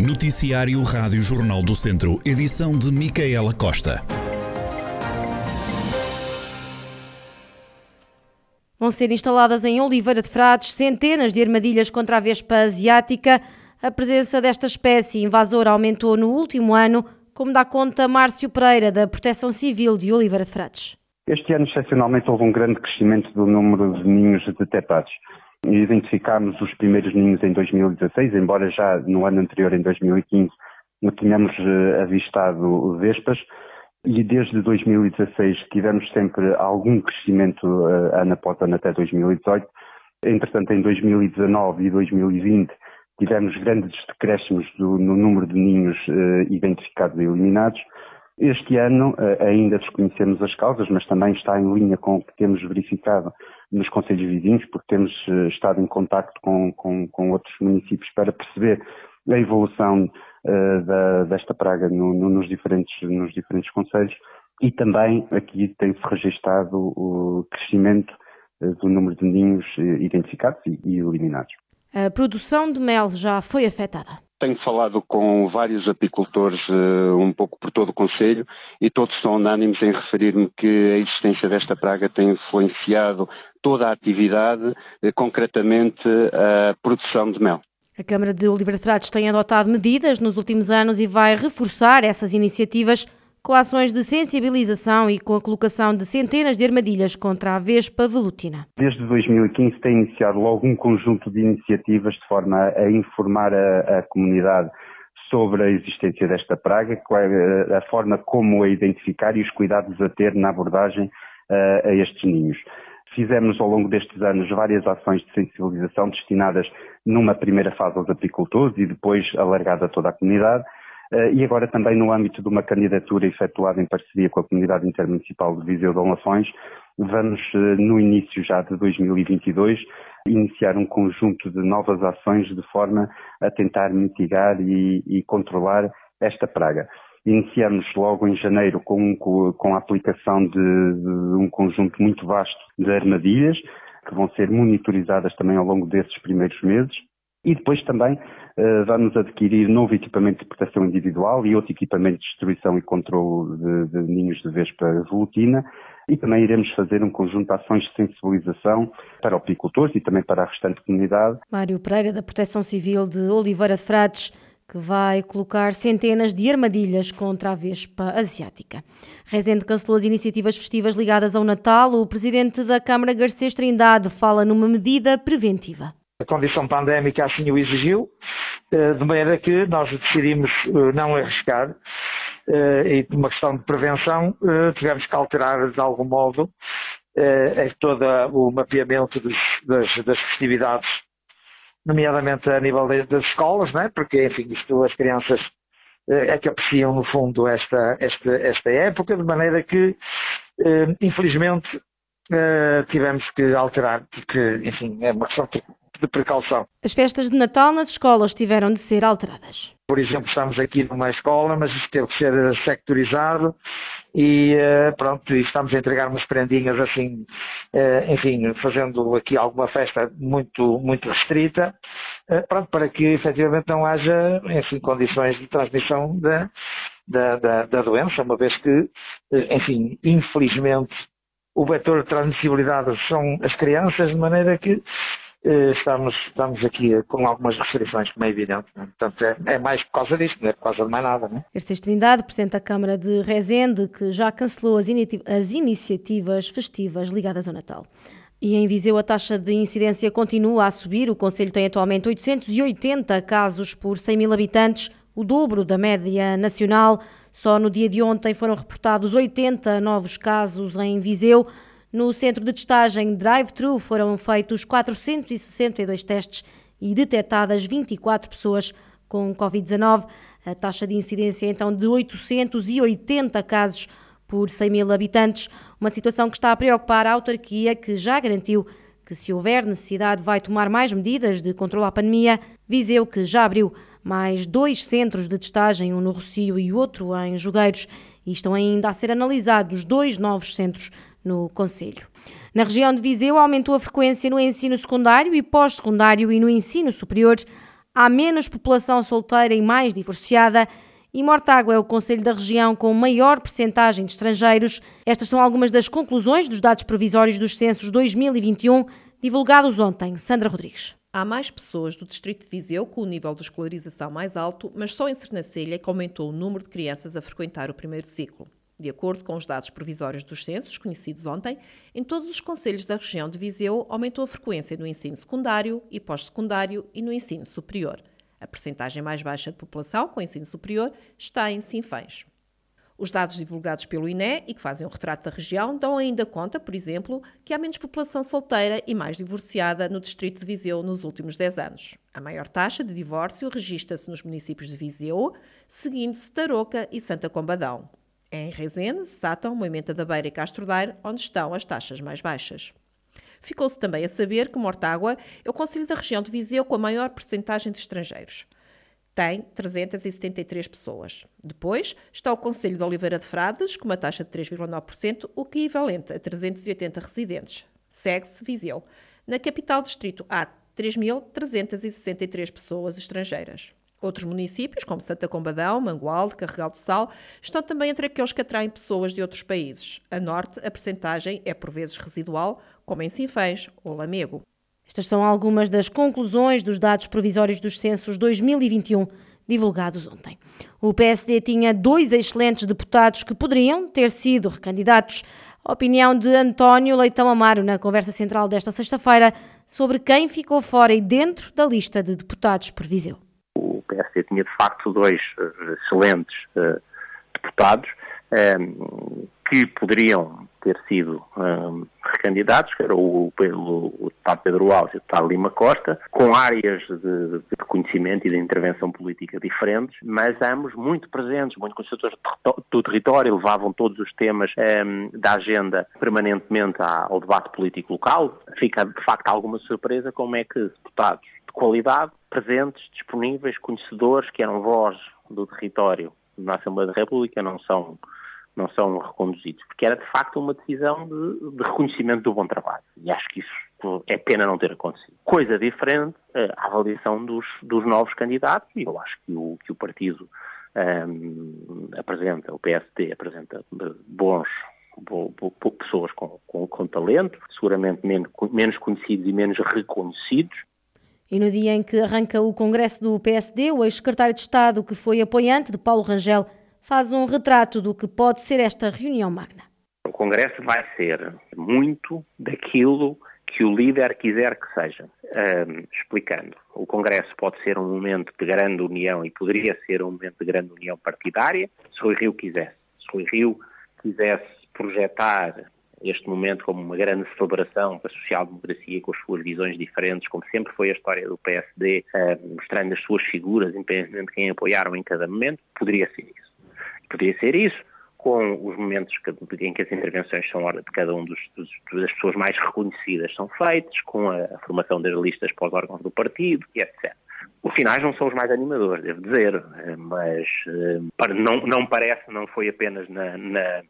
Noticiário Rádio Jornal do Centro, edição de Micaela Costa. Vão ser instaladas em Oliveira de Frades centenas de armadilhas contra a vespa asiática. A presença desta espécie invasora aumentou no último ano, como dá conta Márcio Pereira, da Proteção Civil de Oliveira de Frades. Este ano, excepcionalmente, houve um grande crescimento do número de ninhos detectados. Identificámos os primeiros ninhos em 2016, embora já no ano anterior, em 2015, não tínhamos eh, avistado vespas, e desde 2016 tivemos sempre algum crescimento uh, ano após ano até 2018. Entretanto, em 2019 e 2020 tivemos grandes decréscimos do, no número de ninhos uh, identificados e eliminados. Este ano ainda desconhecemos as causas, mas também está em linha com o que temos verificado nos conselhos vizinhos, porque temos uh, estado em contacto com, com, com, outros municípios para perceber a evolução uh, da, desta praga no, no, nos, diferentes, nos diferentes conselhos e também aqui tem-se registado o crescimento do número de ninhos identificados e, e eliminados. A produção de mel já foi afetada. Tenho falado com vários apicultores uh, um pouco por todo o Conselho e todos são unânimes em referir-me que a existência desta praga tem influenciado toda a atividade, uh, concretamente a produção de mel. A Câmara de Oliveira Frades tem adotado medidas nos últimos anos e vai reforçar essas iniciativas com ações de sensibilização e com a colocação de centenas de armadilhas contra a vespa velutina. Desde 2015 tem iniciado logo um conjunto de iniciativas de forma a informar a, a comunidade sobre a existência desta praga, é a forma como a identificar e os cuidados a ter na abordagem uh, a estes ninhos. Fizemos ao longo destes anos várias ações de sensibilização destinadas numa primeira fase aos apicultores e depois alargada a toda a comunidade eh, e agora também no âmbito de uma candidatura efetuada em parceria com a Comunidade Intermunicipal de Viseu de Lafões, vamos eh, no início já de 2022 iniciar um conjunto de novas ações de forma a tentar mitigar e, e controlar esta praga. Iniciamos logo em janeiro com, com a aplicação de, de um conjunto muito vasto de armadilhas, que vão ser monitorizadas também ao longo desses primeiros meses. E depois também uh, vamos adquirir novo equipamento de proteção individual e outro equipamento de destruição e controle de, de ninhos de vespa velutina e também iremos fazer um conjunto de ações de sensibilização para apicultores e também para a restante comunidade. Mário Pereira, da Proteção Civil de Oliveira de Frades, que vai colocar centenas de armadilhas contra a vespa asiática. Rezende cancelou as iniciativas festivas ligadas ao Natal. O presidente da Câmara, Garcês Trindade, fala numa medida preventiva a condição pandémica assim o exigiu, eh, de maneira que nós decidimos eh, não arriscar eh, e por uma questão de prevenção tivemos que alterar de algum modo todo o mapeamento das, das festividades, nomeadamente a nível das escolas, não é? porque enfim, isto as crianças é que apreciam no fundo esta, esta, esta época, de maneira que infelizmente tivemos que alterar, porque enfim, é uma questão de precaução. As festas de Natal nas escolas tiveram de ser alteradas. Por exemplo, estamos aqui numa escola, mas isto teve que ser sectorizado e uh, pronto, estamos a entregar umas prendinhas assim, uh, enfim, fazendo aqui alguma festa muito, muito restrita, uh, pronto, para que efetivamente não haja, enfim, condições de transmissão da, da, da, da doença, uma vez que, enfim, infelizmente, o vetor de transmissibilidade são as crianças, de maneira que eh, estamos, estamos aqui com algumas restrições, como é evidente. Né? Portanto, é, é, mais por causa disto, não é por causa de mais nada. Né? Garcês Trindade, Presidente da Câmara de Rezende, que já cancelou as, as iniciativas festivas ligadas ao Natal. E em Viseu a taxa de incidência continua a subir. O Conselho tem atualmente 880 casos por 100 mil habitantes, o dobro da média nacional. Só no dia de ontem foram reportados 80 novos casos em Viseu. No centro de testagem drive-thru foram feitos 462 testes e detectadas 24 pessoas com Covid-19. A taxa de incidência é então de 880 casos por 100 mil habitantes, uma situação que está a preocupar a autarquia, que já garantiu que, se houver necessidade, vai tomar mais medidas de controle à pandemia. Viseu, que já abriu mais dois centros de testagem, um no Rocio e outro em Jogueiros, e estão ainda a ser analisados dois novos centros no Conselho. Na região de Viseu aumentou a frequência no ensino secundário e pós-secundário e no ensino superior. há menos população solteira e mais divorciada e Mortágua é o conselho da região com maior percentagem de estrangeiros. Estas são algumas das conclusões dos dados provisórios dos censos 2021 divulgados ontem. Sandra Rodrigues. Há mais pessoas do distrito de Viseu com o nível de escolarização mais alto, mas só em Sernancelha é que aumentou o número de crianças a frequentar o primeiro ciclo. De acordo com os dados provisórios dos censos, conhecidos ontem, em todos os conselhos da região de Viseu aumentou a frequência no ensino secundário e pós-secundário e no ensino superior. A percentagem mais baixa de população com ensino superior está em Sinfãs. Os dados divulgados pelo INE e que fazem um retrato da região dão ainda conta, por exemplo, que há menos população solteira e mais divorciada no distrito de Viseu nos últimos 10 anos. A maior taxa de divórcio registra-se nos municípios de Viseu, seguindo-se Tarouca e Santa Combadão. Em Rezende, Sátão, Moimenta da Beira e Castro Daire onde estão as taxas mais baixas. Ficou-se também a saber que Mortágua é o conselho da região de Viseu com a maior percentagem de estrangeiros. Tem 373 pessoas. Depois está o Conselho de Oliveira de Frades, com uma taxa de 3,9%, o que é equivalente a 380 residentes. Segue-se Viseu. Na capital distrito há 3.363 pessoas estrangeiras. Outros municípios, como Santa Combadão, Mangualde, Carregal do Sal, estão também entre aqueles que atraem pessoas de outros países. A norte, a percentagem é por vezes residual, como em Sinfãs ou Lamego. Estas são algumas das conclusões dos dados provisórios dos censos 2021 divulgados ontem. O PSD tinha dois excelentes deputados que poderiam ter sido recandidatos. A opinião de António Leitão Amaro na conversa central desta sexta-feira sobre quem ficou fora e dentro da lista de deputados por Viseu. PSD tinha de facto dois uh, excelentes uh, deputados um, que poderiam ter sido um, recandidatos, que era o, pelo, o deputado Pedro Alves e o deputado Lima Costa, com áreas de, de reconhecimento e de intervenção política diferentes, mas ambos muito presentes, muito conhecedores do território, levavam todos os temas um, da agenda permanentemente ao debate político local. Fica de facto alguma surpresa como é que deputados de qualidade presentes, disponíveis, conhecedores, que eram voz do território na Assembleia da República, não são, não são reconduzidos, porque era de facto uma decisão de, de reconhecimento do bom trabalho. E acho que isso é pena não ter acontecido. Coisa diferente, eh, a avaliação dos, dos novos candidatos, e eu acho que o, que o partido um, ehm, apresenta, o PSD apresenta bons pessoas com, com, com talento, seguramente menos conhecidos e menos reconhecidos, e no dia em que arranca o Congresso do PSD, o ex-secretário de Estado, que foi apoiante de Paulo Rangel, faz um retrato do que pode ser esta reunião magna. O Congresso vai ser muito daquilo que o líder quiser que seja. Um, explicando, o Congresso pode ser um momento de grande união e poderia ser um momento de grande união partidária se o Rio quisesse. Se o Rio quisesse projetar este momento como uma grande celebração da social-democracia com as suas visões diferentes, como sempre foi a história do PSD, mostrando as suas figuras, independentemente de quem apoiaram em cada momento, poderia ser isso. Poderia ser isso com os momentos em que as intervenções são de cada um dos, dos, das pessoas mais reconhecidas são feitas, com a, formação das listas para os órgãos do partido etc. Os finais não são os mais animadores, devo dizer, eh, mas eh, não, não parece, não foi apenas na, na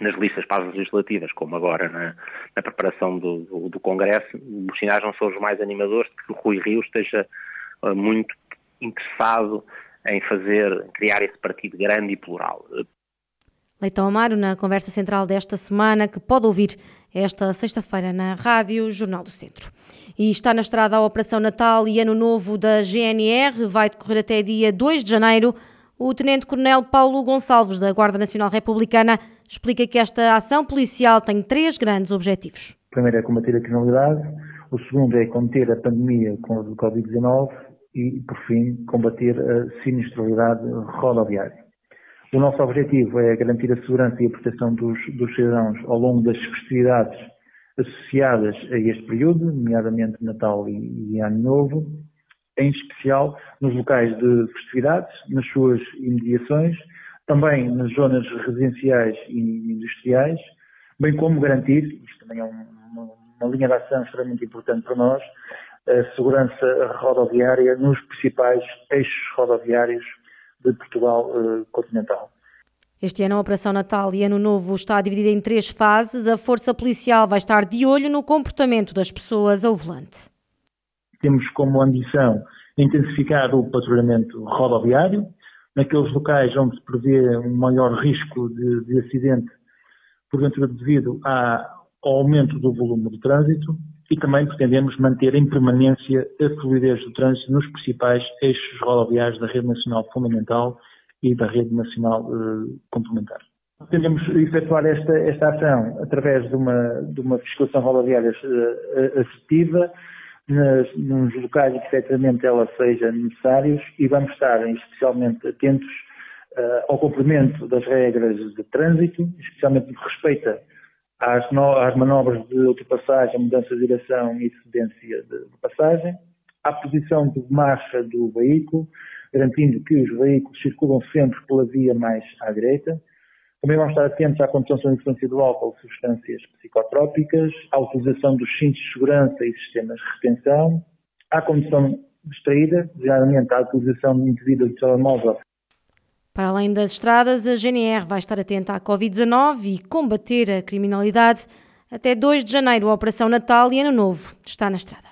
nas listas para as legislativas, como agora na, na preparação do, do, do, Congresso, os sinais não são os mais animadores de que o Rui Rio esteja uh, muito interessado em fazer, em criar esse partido grande e plural. Leitão Amaro, na conversa central desta semana, que pode ouvir esta sexta-feira na Rádio Jornal do Centro. E está na estrada a Operação Natal e Ano Novo da GNR, vai decorrer até dia 2 de janeiro. O Tenente-Coronel Paulo Gonçalves, da Guarda Nacional Republicana, explica que esta ação policial tem três grandes objetivos. O primeiro é combater a criminalidade, o segundo é conter a pandemia com o Covid-19 e, por fim, combater a sinistralidade rodoviária. O nosso objetivo é garantir a segurança e a proteção dos, dos cidadãos ao longo das festividades associadas a este período, nomeadamente Natal e, e Ano Novo, em especial nos locais de festividades, nas suas imediações também nas zonas residenciais e industriais, bem como garantir, isto também é uma, uma linha de ação extremamente importante para nós, a segurança rodoviária nos principais eixos rodoviários de Portugal eh, continental. Este ano a Operação Natal e Ano Novo está dividida em três fases. A Força Policial vai estar de olho no comportamento das pessoas ao volante. temos como ambição intensificar o patrulhamento rodoviário, naqueles locais onde se prevê um maior risco de, de acidente, porventura devido à, ao aumento do volume de trânsito, e também pretendemos manter em permanência a fluidez do trânsito nos principais eixos rodoviários da rede nacional fundamental e da rede nacional uh, complementar. Pretendemos efetuar esta, esta ação através de uma, de uma fiscalização rodoviária uh, assertiva, nas, nos locais em que efetivamente ela seja necessários e vamos estar especialmente atentos uh, ao cumprimento das regras de trânsito, especialmente no que respeita às, no, às manobras de ultrapassagem, mudança de direção e cedência de, de passagem, à posição de marcha do veículo, garantindo que os veículos circulam sempre pela via mais à direita. Também vamos estar atentos à condição de influência do álcool substâncias psicotrópicas, à utilização dos cintos de segurança e sistemas de retenção, à condição distraída, geralmente à utilização indevida do telemóvel para além das estradas, a GNR vai estar atenta à Covid-19 e combater a criminalidade. Até 2 de janeiro, a Operação Natal e Ano Novo está na estrada.